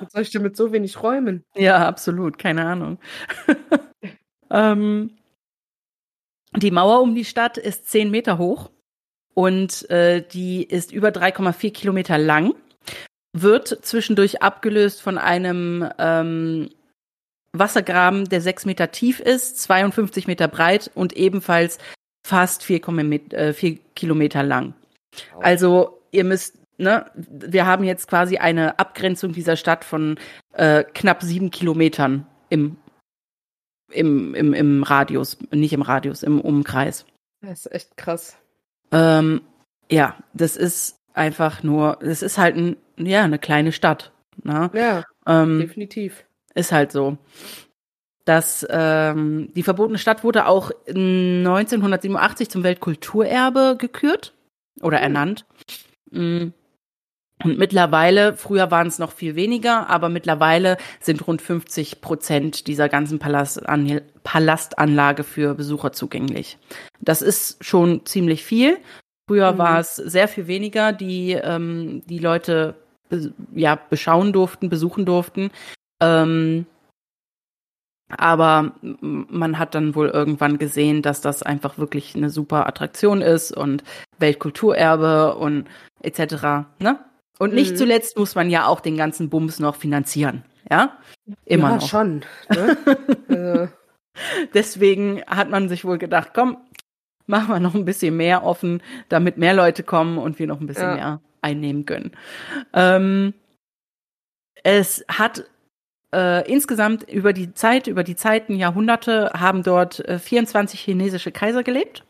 Was soll ich denn mit so wenig Räumen? Ja, absolut. Keine Ahnung. (laughs) Ähm, Die Mauer um die Stadt ist zehn Meter hoch und äh, die ist über 3,4 Kilometer lang, wird zwischendurch abgelöst von einem ähm, Wassergraben, der sechs Meter tief ist, 52 Meter breit und ebenfalls fast vier, äh, vier Kilometer lang. Also ihr müsst, ne, wir haben jetzt quasi eine Abgrenzung dieser Stadt von äh, knapp sieben Kilometern im, im, im, im Radius, nicht im Radius, im Umkreis. Das ist echt krass. Ähm, ja, das ist einfach nur, das ist halt ein, ja, eine kleine Stadt. Ne? Ja, ähm, definitiv. Ist halt so. Das, ähm, die verbotene Stadt wurde auch 1987 zum Weltkulturerbe gekürt oder hm. ernannt. Mm. Und mittlerweile, früher waren es noch viel weniger, aber mittlerweile sind rund 50 Prozent dieser ganzen Palastan Palastanlage für Besucher zugänglich. Das ist schon ziemlich viel. Früher mhm. war es sehr viel weniger, die ähm, die Leute ja beschauen durften, besuchen durften. Ähm, aber man hat dann wohl irgendwann gesehen, dass das einfach wirklich eine super Attraktion ist und Weltkulturerbe und etc. Ne? Und mhm. nicht zuletzt muss man ja auch den ganzen Bums noch finanzieren. Ja, immer ja, noch. schon. Ne? (laughs) also. Deswegen hat man sich wohl gedacht, komm, machen wir noch ein bisschen mehr offen, damit mehr Leute kommen und wir noch ein bisschen ja. mehr einnehmen können. Ähm, es hat äh, insgesamt über die Zeit, über die Zeiten, Jahrhunderte haben dort äh, 24 chinesische Kaiser gelebt.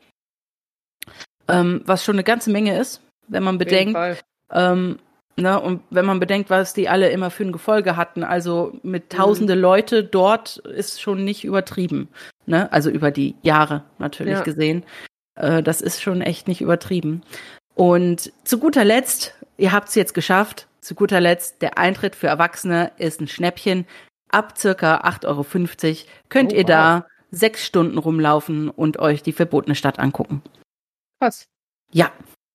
Ähm, was schon eine ganze Menge ist, wenn man bedenkt. Ähm, ne, und wenn man bedenkt, was die alle immer für ein Gefolge hatten, also mit tausende mhm. Leute dort ist schon nicht übertrieben. Ne? Also über die Jahre natürlich ja. gesehen. Äh, das ist schon echt nicht übertrieben. Und zu guter Letzt, ihr habt es jetzt geschafft, zu guter Letzt, der Eintritt für Erwachsene ist ein Schnäppchen. Ab circa 8,50 Euro könnt oh, ihr wow. da sechs Stunden rumlaufen und euch die verbotene Stadt angucken. Was? Ja.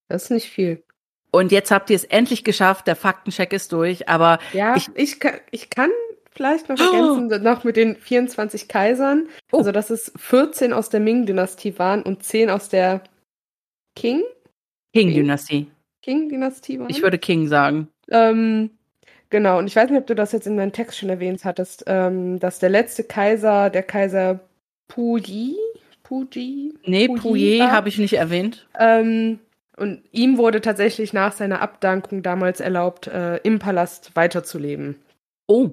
Das ist nicht viel. Und jetzt habt ihr es endlich geschafft, der Faktencheck ist durch, aber. Ja, ich, ich, kann, ich kann vielleicht noch ergänzen, oh. noch mit den 24 Kaisern. Oh. Also, dass es 14 aus der Ming-Dynastie waren und 10 aus der King? King-Dynastie. King-Dynastie waren? Ich würde King sagen. Ähm, genau, und ich weiß nicht, ob du das jetzt in deinem Text schon erwähnt hattest, ähm, dass der letzte Kaiser, der Kaiser Puyi, Puyi? Nee, Puyi habe ich nicht erwähnt. Ähm, und ihm wurde tatsächlich nach seiner Abdankung damals erlaubt, äh, im Palast weiterzuleben. Oh.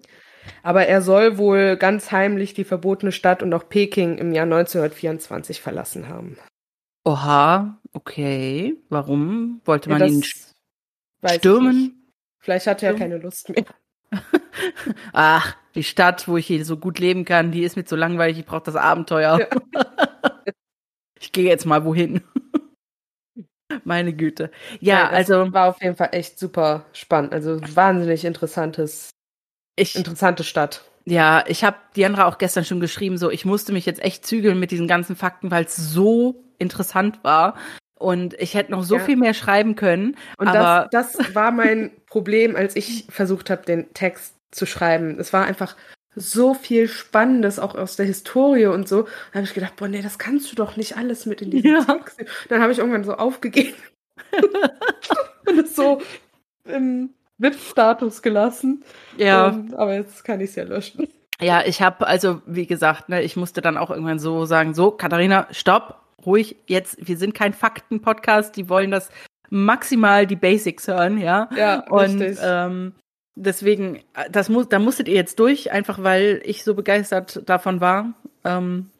Aber er soll wohl ganz heimlich die verbotene Stadt und auch Peking im Jahr 1924 verlassen haben. Oha, okay. Warum? Wollte man ja, ihn stürmen? Vielleicht hat er ja keine Lust mehr. (laughs) Ach, die Stadt, wo ich hier so gut leben kann, die ist mir zu langweilig, ich brauche das Abenteuer. Ja. (laughs) ich gehe jetzt mal wohin. Meine Güte. Ja, ja also. War auf jeden Fall echt super spannend. Also wahnsinnig interessantes, ich, interessante Stadt. Ja, ich habe Diandra auch gestern schon geschrieben, so ich musste mich jetzt echt zügeln mit diesen ganzen Fakten, weil es so interessant war. Und ich hätte noch so ja. viel mehr schreiben können. Und aber das, das war mein Problem, als ich versucht habe, den Text zu schreiben. Es war einfach so viel Spannendes, auch aus der Historie und so. Da habe ich gedacht, boah, nee, das kannst du doch nicht alles mit in diesen ja. Text. Dann habe ich irgendwann so aufgegeben (laughs) und es so im VIP-Status gelassen. Ja. Und, aber jetzt kann ich es ja löschen. Ja, ich habe, also wie gesagt, ne, ich musste dann auch irgendwann so sagen, so, Katharina, stopp, ruhig jetzt, wir sind kein Fakten-Podcast, die wollen das maximal die Basics hören, ja. Ja, und richtig. Ähm, deswegen, das muss, da musstet ihr jetzt durch, einfach weil ich so begeistert davon war. Ähm,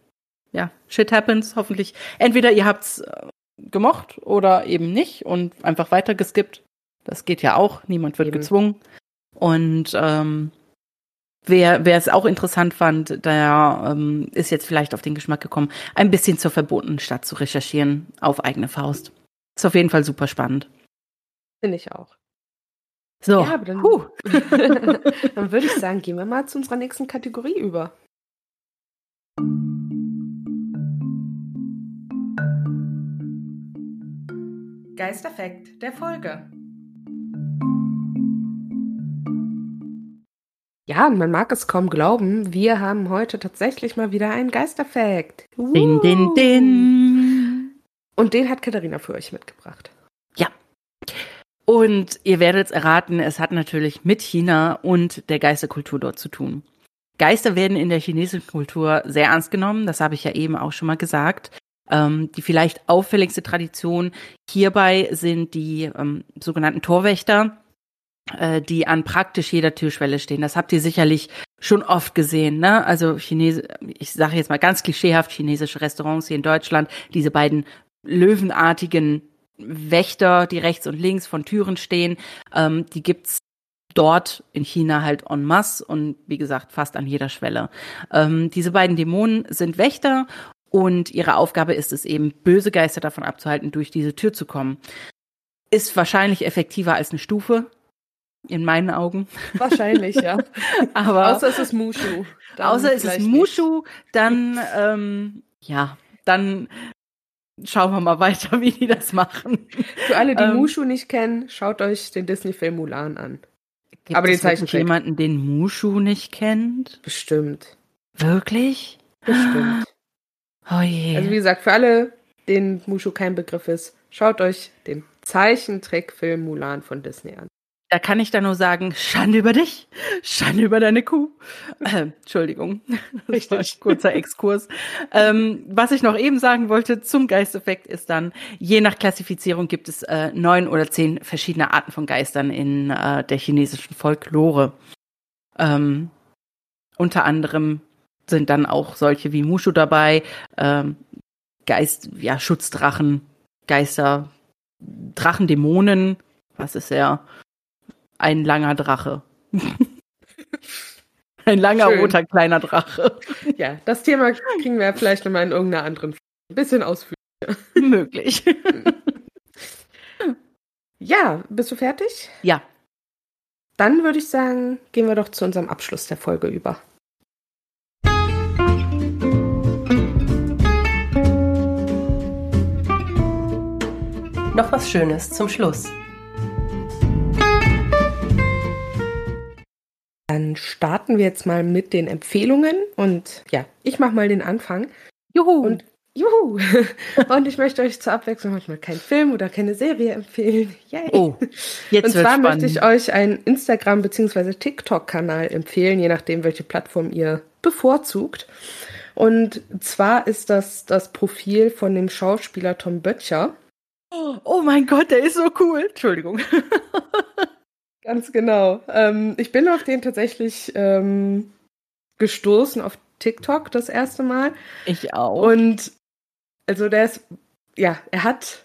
ja, shit happens, hoffentlich. Entweder ihr habt's äh, gemocht oder eben nicht und einfach weiter geskippt. Das geht ja auch, niemand wird eben. gezwungen. Und ähm, Wer, wer es auch interessant fand, der ähm, ist jetzt vielleicht auf den Geschmack gekommen, ein bisschen zur verbotenen Stadt zu recherchieren auf eigene Faust. Ist auf jeden Fall super spannend. Finde ich auch. So, ja, dann, (laughs) dann würde ich sagen, gehen wir mal zu unserer nächsten Kategorie über. Geisterfekt der Folge. Ja, man mag es kaum glauben, wir haben heute tatsächlich mal wieder einen Geisterfakt. Din, din, din. Und den hat Katharina für euch mitgebracht. Und ihr werdet es erraten, es hat natürlich mit China und der Geisterkultur dort zu tun. Geister werden in der chinesischen Kultur sehr ernst genommen, das habe ich ja eben auch schon mal gesagt. Ähm, die vielleicht auffälligste Tradition hierbei sind die ähm, sogenannten Torwächter, äh, die an praktisch jeder Türschwelle stehen. Das habt ihr sicherlich schon oft gesehen, ne? Also Chinese, ich sage jetzt mal ganz klischeehaft, chinesische Restaurants hier in Deutschland, diese beiden löwenartigen Wächter, die rechts und links von Türen stehen, ähm, die gibt's dort in China halt en masse und wie gesagt fast an jeder Schwelle. Ähm, diese beiden Dämonen sind Wächter und ihre Aufgabe ist es eben, böse Geister davon abzuhalten, durch diese Tür zu kommen. Ist wahrscheinlich effektiver als eine Stufe, in meinen Augen. Wahrscheinlich, ja. (laughs) Aber außer es ist Mushu. Außer es ist Mushu, dann ähm, ja, dann schauen wir mal weiter, (laughs) wie die das machen. Für alle, die ähm, Mushu nicht kennen, schaut euch den Disney-Film Mulan an. Gibt Aber den Zeichentrick. jemanden, den Mushu nicht kennt? Bestimmt. Wirklich? Bestimmt. (gasps) Oh je. Also wie gesagt, für alle, denen Mushu kein Begriff ist, schaut euch den Zeichentrickfilm Mulan von Disney an. Da kann ich da nur sagen, Schande über dich, Schande über deine Kuh. Äh, Entschuldigung, richtig kurzer Exkurs. ähm, was ich noch eben sagen wollte zum Geisteffekt ist dann, je nach Klassifizierung gibt es äh, neun oder zehn verschiedene Arten von Geistern in äh, der chinesischen Folklore. Ähm, unter anderem sind dann auch solche wie Mushu dabei, ähm, Geist, ja, Schutzdrachen, Geister, Drachendämonen, was ist ja ein langer Drache. (laughs) ein langer Schön. roter kleiner Drache. (laughs) Ja, das Thema kriegen wir vielleicht nochmal in irgendeiner anderen Folge. Ein bisschen ausführlicher. (laughs) Möglich. ja, bist du fertig? Ja. Dann würde ich sagen, gehen wir doch zu unserem Abschluss der Folge über. Noch was Schönes zum Schluss. Dann starten wir jetzt mal mit den Empfehlungen und ja, ich mache mal den Anfang. Juhu! Und Juhu! (laughs) und ich möchte euch zur Abwechslung manchmal keinen Film oder keine Serie empfehlen. Yay! Oh, jetzt Und zwar möchte ich euch einen Instagram- bzw. TikTok-Kanal empfehlen, je nachdem, welche Plattform ihr bevorzugt. Und zwar ist das das Profil von dem Schauspieler Tom Böttcher. Oh mein Gott, der ist so cool. Entschuldigung. (laughs) Ganz genau. Ähm, ich bin auf den tatsächlich ähm, gestoßen auf TikTok das erste Mal. Ich auch. Und also der ist, ja, er hat,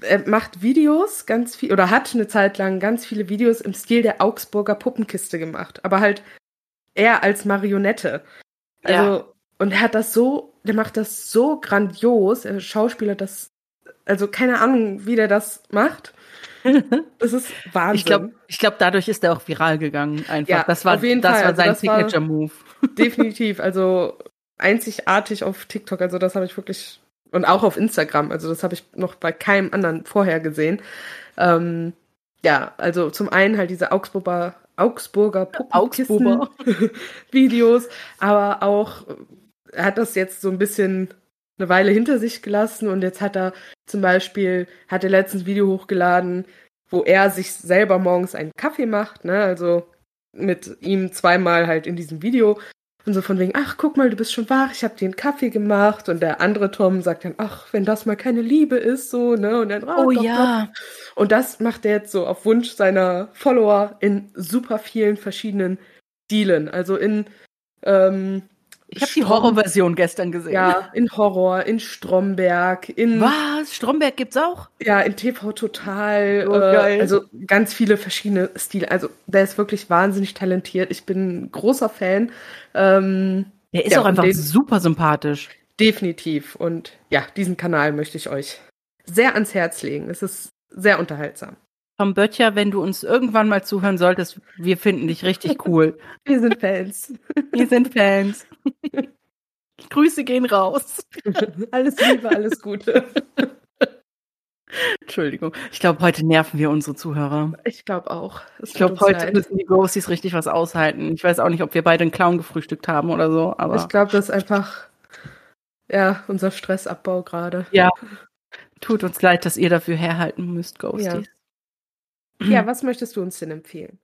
er macht Videos ganz viel, oder hat eine Zeit lang ganz viele Videos im Stil der Augsburger Puppenkiste gemacht, aber halt er als Marionette. Also, ja. und er hat das so, der macht das so grandios, er Schauspieler das, also keine Ahnung, wie der das macht. (laughs) Das ist Wahnsinn. Ich glaube, ich glaub, dadurch ist er auch viral gegangen. Einfach. Ja, das war, auf jeden das Fall. war also sein also Signature-Move. (laughs) Definitiv. Also einzigartig auf TikTok. Also das habe ich wirklich und auch auf Instagram. Also das habe ich noch bei keinem anderen vorher gesehen. Ähm, ja, also zum einen halt diese Augsburger Augsburger Augsburger (laughs) Videos, aber auch er hat das jetzt so ein bisschen eine Weile hinter sich gelassen und jetzt hat er zum Beispiel, hat er letztens ein Video hochgeladen, wo er sich selber morgens einen Kaffee macht, ne, also mit ihm zweimal halt in diesem Video und so von wegen, ach, guck mal, du bist schon wach, ich hab dir einen Kaffee gemacht und der andere Tom sagt dann, ach, wenn das mal keine Liebe ist, so, ne, und dann, oh, oh doch, ja. Doch. Und das macht er jetzt so auf Wunsch seiner Follower in super vielen verschiedenen Stilen, also in ähm, ich habe die Horrorversion gestern gesehen. Ja, in Horror, in Stromberg, in. Was? Stromberg gibt's auch? Ja, in TV Total. Oh, äh, also ganz viele verschiedene Stile. Also der ist wirklich wahnsinnig talentiert. Ich bin ein großer Fan. Ähm, der ist ja, auch einfach super sympathisch. Definitiv. Und ja, diesen Kanal möchte ich euch sehr ans Herz legen. Es ist sehr unterhaltsam. Tom Böttcher, wenn du uns irgendwann mal zuhören solltest, wir finden dich richtig (laughs) cool. wir sind Fans. Wir sind Fans. (laughs) Grüße gehen raus. (laughs) alles Liebe, alles Gute. Entschuldigung. Ich glaube, heute nerven wir unsere Zuhörer. Ich glaube auch. Es ich glaube, heute leid. müssen die Ghosties richtig was aushalten. Ich weiß auch nicht, ob wir beide einen Clown gefrühstückt haben oder so, aber. Ich glaube, das ist einfach, ja, unser Stressabbau gerade. Ja. Tut uns leid, dass ihr dafür herhalten müsst, Ghosties. Ja, ja (clears throat) was möchtest du uns denn empfehlen?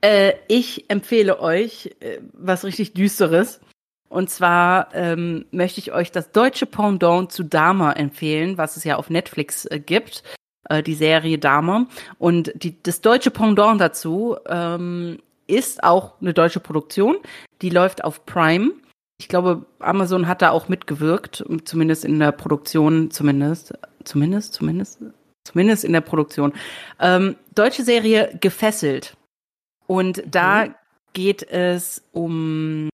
Äh, ich empfehle euch äh, was richtig Düsteres. Und zwar ähm, möchte ich euch das deutsche Pendant zu Dama empfehlen, was es ja auf Netflix äh, gibt, äh, die Serie Dama. Und die, das deutsche Pendant dazu ähm, ist auch eine deutsche Produktion. Die läuft auf Prime. Ich glaube, Amazon hat da auch mitgewirkt, zumindest in der Produktion, zumindest, zumindest, zumindest, zumindest in der Produktion. Ähm, deutsche Serie Gefesselt. Und da mhm. geht es um,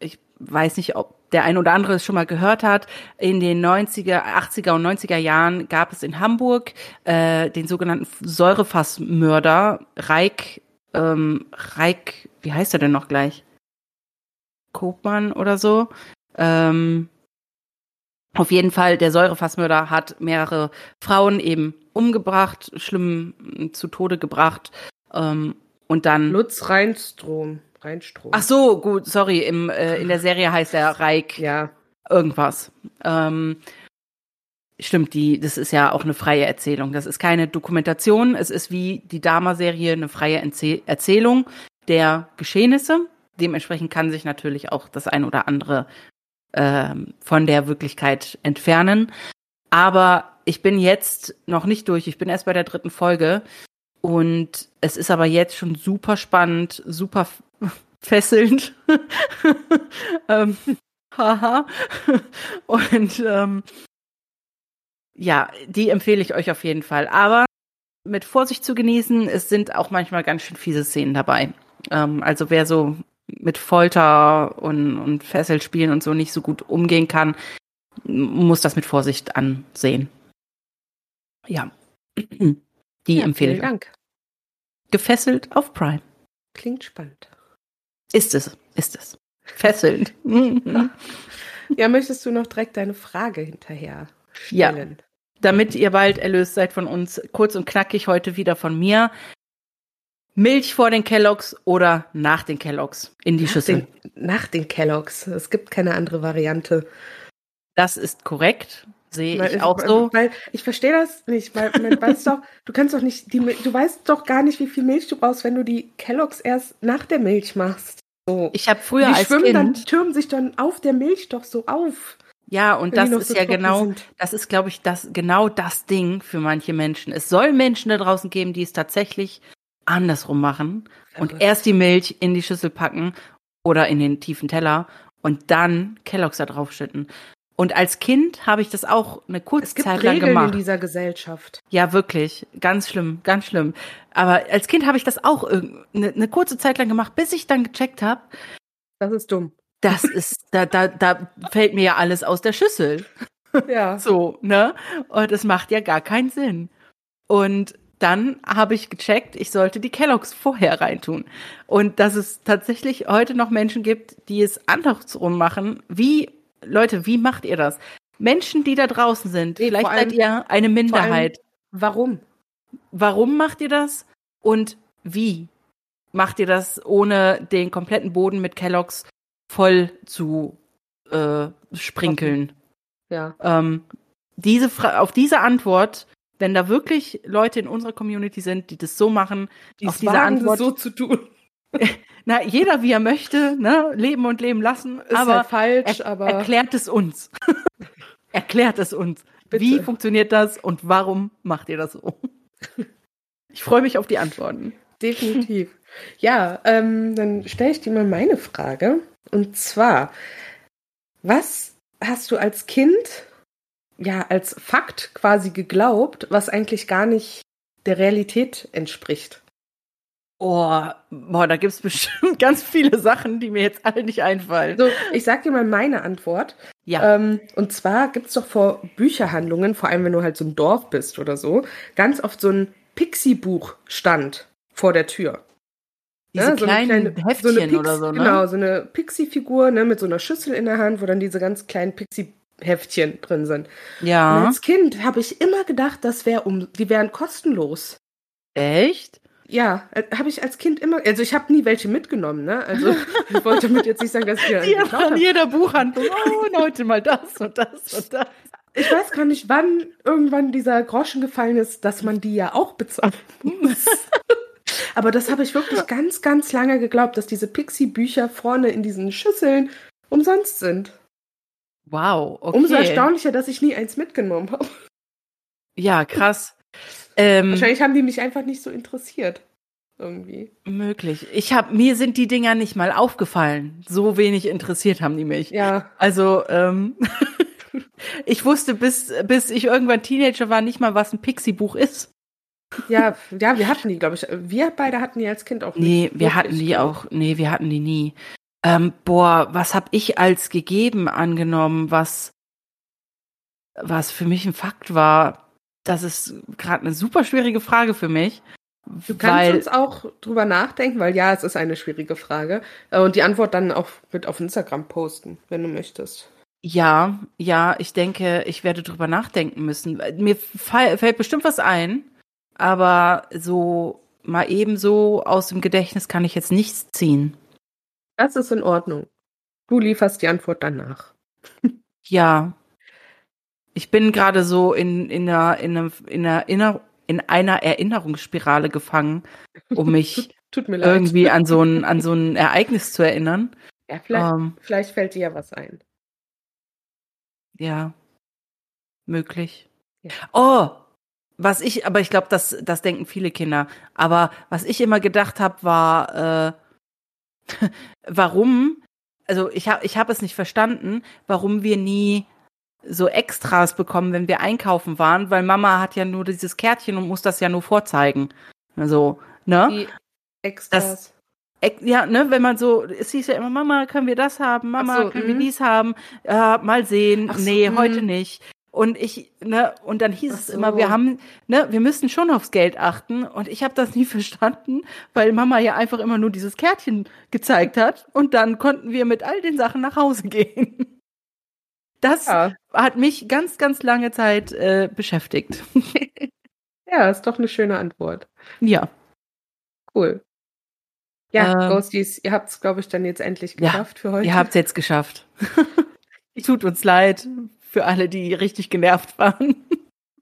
ich weiß nicht, ob der ein oder andere es schon mal gehört hat, in den 90er, 80er und 90er Jahren gab es in Hamburg äh, den sogenannten Säurefassmörder Reik, ähm, Reik, wie heißt er denn noch gleich? Kopmann oder so. Ähm, auf jeden Fall, der Säurefassmörder hat mehrere Frauen eben umgebracht, schlimm zu Tode gebracht. Ähm, und dann. Lutz Reinstrom. Reinstrom. Ach so, gut, sorry. Im, äh, in der Serie heißt er Reik. Ja. Irgendwas. Ähm, stimmt, die, das ist ja auch eine freie Erzählung. Das ist keine Dokumentation. Es ist wie die Dama-Serie eine freie Erzäh Erzählung der Geschehnisse. Dementsprechend kann sich natürlich auch das ein oder andere ähm, von der Wirklichkeit entfernen. Aber ich bin jetzt noch nicht durch. Ich bin erst bei der dritten Folge. Und es ist aber jetzt schon super spannend, super (laughs) fesselnd. (laughs) ähm, haha. (laughs) Und ähm, ja, die empfehle ich euch auf jeden Fall. Aber mit Vorsicht zu genießen, es sind auch manchmal ganz schön fiese Szenen dabei. Ähm, also wer so mit Folter und, und Fesselspielen und so nicht so gut umgehen kann, muss das mit Vorsicht ansehen. Ja. (clears throat) Die ja, empfehle ich. Dank. Gefesselt auf Prime. Klingt spannend. Ist es, ist es. Fesselnd. (laughs) (laughs) ja, möchtest du noch direkt deine Frage hinterher stellen? Ja. Damit ihr bald erlöst seid von uns, kurz und knackig heute wieder von mir. Milch vor den Kelloggs oder nach den Kelloggs in die nach Schüssel? Den, nach den Kelloggs. Es gibt keine andere Variante. Das ist korrekt. Sehe ich auch so. Weil ich verstehe das nicht, weil man weiß doch, du kannst doch nicht, die, du weißt doch gar nicht, wie viel Milch du brauchst, wenn du die Kelloggs erst nach der Milch machst. So. Ich habe früher die als schwimmen Kind, dann, die türmen sich dann auf der Milch doch so auf. Ja, und das ist so ja genau, sind. das ist, glaube ich, das genau das Ding für manche Menschen. Es soll Menschen da draußen geben, die es tatsächlich andersrum machen Verrückt. und erst die Milch in die Schüssel packen oder in den tiefen Teller und dann Kelloggs da draufschütten. Und als Kind habe ich das auch eine kurze es gibt Zeit lang Regeln gemacht. in dieser Gesellschaft. Ja, wirklich. Ganz schlimm, ganz schlimm. Aber als Kind habe ich das auch eine, eine kurze Zeit lang gemacht, bis ich dann gecheckt habe. Das ist dumm. Das ist, (laughs) da, da, da fällt mir ja alles aus der Schüssel. (laughs) Ja. So, ne? Und das macht ja gar keinen Sinn. Und dann habe ich gecheckt, ich sollte die Kelloggs vorher reintun. Und dass es tatsächlich heute noch Menschen gibt, die es andersrum machen. Wie Leute, wie macht ihr das? Menschen, die da draußen sind, nee, vielleicht allem, seid ihr eine Minderheit. warum? Warum macht ihr das? Und wie macht ihr das, ohne den kompletten Boden mit Kelloggs voll zu äh, sprinkeln? Ja. Ähm, diese auf diese Antwort, wenn da wirklich Leute in unserer Community sind, die das so machen, die auf diese Antwort so zu tun. (laughs) na, jeder wie er möchte, ne, leben und leben lassen, ist aber halt falsch, er, aber erklärt es uns. (laughs) erklärt es uns. Bitte. Wie funktioniert das und warum macht ihr das so? (laughs) Ich freue mich auf die Antworten. Definitiv. Ja, ähm, dann stelle ich dir mal meine Frage. Und zwar, was hast du als Kind ja als Fakt quasi geglaubt, was eigentlich gar nicht der Realität entspricht? Oh, boah, da gibt's bestimmt (laughs) ganz viele Sachen, die mir jetzt alle nicht einfallen. So, ich sag dir mal meine Antwort. Ja. Ähm, und zwar gibt's doch vor Bücherhandlungen, vor allem wenn du halt so ein Dorf bist oder so, ganz oft so ein Pixie-Buch-Stand vor der Tür. Diese ja, so kleinen kleine, Heftchen so Pix, oder so, ne? Genau, so eine Pixie-Figur ne, mit so einer Schüssel in der Hand, wo dann diese ganz kleinen Pixie-Heftchen drin sind. Ja. Und als Kind habe ich immer gedacht, das wäre um, die wären kostenlos. Echt? Ja, äh, habe ich als Kind immer, also ich habe nie welche mitgenommen, ne? Also (laughs) ich wollte damit jetzt nicht sagen, dass ich die an jeder Buchhandlung, oh, heute mal das und das und das. ich weiß gar nicht, wann irgendwann dieser Groschen gefallen ist, dass man die ja auch bezahlen muss. (laughs) Aber das habe ich wirklich ganz, ganz lange geglaubt, dass diese Pixie-Bücher vorne in diesen Schüsseln umsonst sind. Wow, okay. Umso erstaunlicher, dass ich nie eins mitgenommen habe. Ja, krass. Ähm, Wahrscheinlich haben die mich einfach nicht so interessiert. Irgendwie. Möglich. Ich habe mir sind die Dinger nicht mal aufgefallen. So wenig interessiert haben die mich. Ja. Also ähm, (laughs) ich wusste bis bis ich irgendwann Teenager war nicht mal, was ein Pixie-Buch ist. Ja, ja, wir hatten die, glaube ich. Wir beide hatten die als Kind auch nicht. Nee, wir hatten die auch. Nee, wir hatten die nie. Ähm, boah, was habe ich als gegeben angenommen, was was für mich ein Fakt war? Das ist gerade eine super schwierige Frage für mich. Du kannst uns auch drüber nachdenken, weil ja, es ist eine schwierige Frage. Äh, und die Antwort dann auch mit auf Instagram posten, wenn du möchtest. Ja, ja, ich denke, ich werde drüber nachdenken müssen. Mir fällt bestimmt was ein, aber so mal eben so aus dem Gedächtnis kann ich jetzt nichts ziehen. Das ist in Ordnung. Du lieferst die Antwort danach. ja. Ich bin gerade so in, in, einer, in, einer, in, einer, in einer Erinnerungsspirale gefangen, um mich (laughs) irgendwie an so, ein, an so ein Ereignis zu erinnern. Ja, vielleicht, ähm, vielleicht fällt dir ja was ein. Ja, möglich. Ja. Oh, was ich, aber ich glaube, das, das denken viele Kinder. Aber was ich immer gedacht habe, war, äh, (laughs) warum, also ich habe ich hab es nicht verstanden, warum wir nie so Extras bekommen, wenn wir einkaufen waren, weil Mama hat ja nur dieses Kärtchen und muss das ja nur vorzeigen. Also, ne? Die Extras. Das, ja, ne, wenn man so, es hieß ja immer, Mama, können wir das haben? Mama, so, können wir mhm. dies haben? Ja, mal sehen. So, nee, heute mhm. nicht. Und ich, ne, und dann hieß so. es immer, wir haben, ne, wir müssen schon aufs Geld achten. Und ich habe das nie (laughs) verstanden, weil Mama ja einfach immer nur dieses Kärtchen gezeigt hat. Und dann konnten wir mit all den Sachen nach Hause (laughs) gehen. Das ja. hat mich ganz, ganz lange Zeit äh, beschäftigt. (laughs) ja, ist doch eine schöne Antwort. Ja. Cool. Ja, ähm, Ghosties, ihr habt es, glaube ich, dann jetzt endlich geschafft ja, für heute. Ihr habt es jetzt geschafft. (laughs) Tut uns leid für alle, die richtig genervt waren.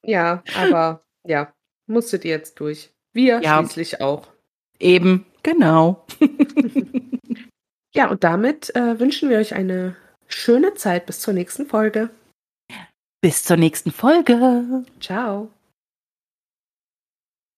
Ja, aber ja, musstet ihr jetzt durch. Wir ja. schließlich auch. Eben, genau. (laughs) ja, und damit äh, wünschen wir euch eine schöne Zeit bis zur nächsten Folge. Bis zur nächsten Folge. Ciao.